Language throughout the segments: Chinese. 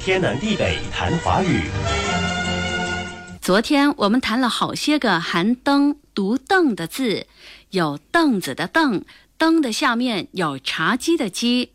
天南地北谈华语。昨天我们谈了好些个含“灯”读“凳”的字，有凳子的“凳”，灯的下面有茶几的“几”，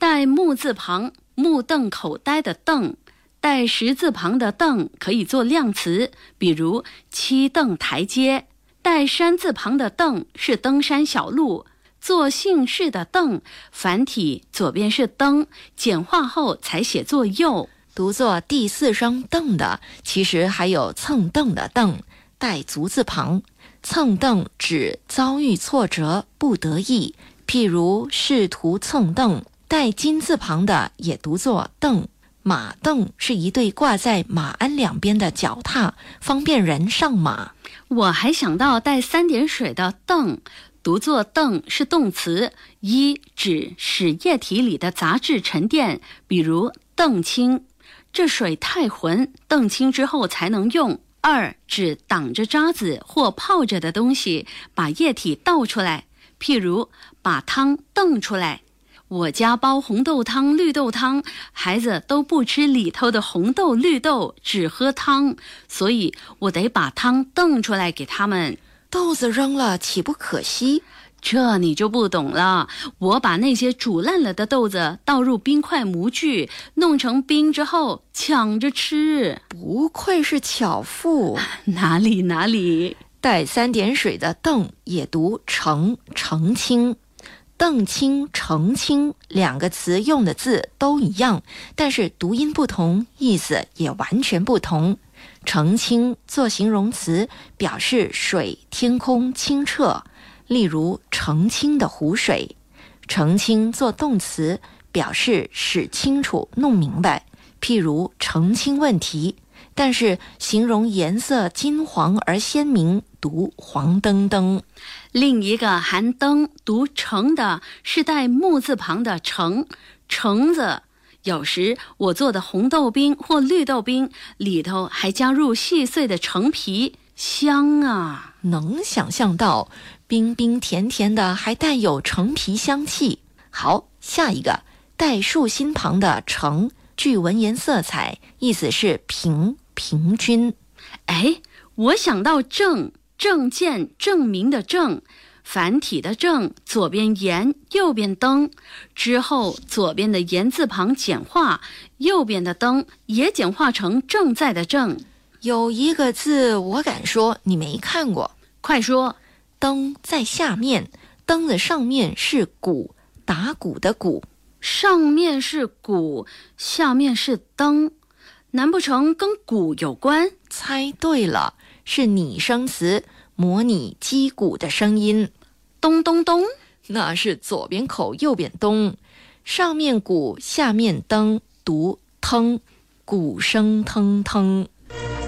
带木字旁、目瞪口呆的“瞪”，带十字旁的“凳”可以做量词，比如七凳台阶；带山字旁的“凳”是登山小路。做姓氏的“邓”，繁体左边是“登”，简化后才写作“右”。读作第四声“凳”的，其实还有蹭凳的“凳”，带足字旁。蹭凳指遭遇挫折不得意，譬如试图蹭凳。带金字旁的也读作“凳”。马凳是一对挂在马鞍两边的脚踏，方便人上马。我还想到带三点水的“凳”。读作“澄”是动词，一指使液体里的杂质沉淀，比如澄清，这水太浑，澄清之后才能用；二指挡着渣子或泡着的东西，把液体倒出来，譬如把汤瞪出来。我家煲红豆汤、绿豆汤，孩子都不吃里头的红豆、绿豆，只喝汤，所以我得把汤瞪出来给他们。豆子扔了岂不可惜？这你就不懂了。我把那些煮烂了的豆子倒入冰块模具，弄成冰之后抢着吃。不愧是巧妇，哪里哪里。带三点水的“邓”也读澄澄清，澄清澄清两个词用的字都一样，但是读音不同，意思也完全不同。澄清做形容词，表示水天空清澈，例如澄清的湖水；澄清做动词，表示使清楚、弄明白，譬如澄清问题。但是形容颜色金黄而鲜明，读黄澄澄。另一个含“灯”读“橙”的是带木字旁的“橙”，橙子。有时我做的红豆冰或绿豆冰里头还加入细碎的橙皮，香啊！能想象到，冰冰甜甜的，还带有橙皮香气。好，下一个带竖心旁的“橙”，具文言色彩，意思是平平均。哎，我想到证证件证明的证。繁体的“正”，左边言，右边灯，之后左边的言字旁简化，右边的灯也简化成正在的“正”。有一个字，我敢说你没看过，快说！灯在下面，灯的上面是鼓，打鼓的鼓，上面是鼓，下面是灯，难不成跟鼓有关？猜对了，是拟声词。模拟击鼓的声音，咚咚咚，那是左边口，右边咚，上面鼓，下面灯，读腾，鼓声腾腾。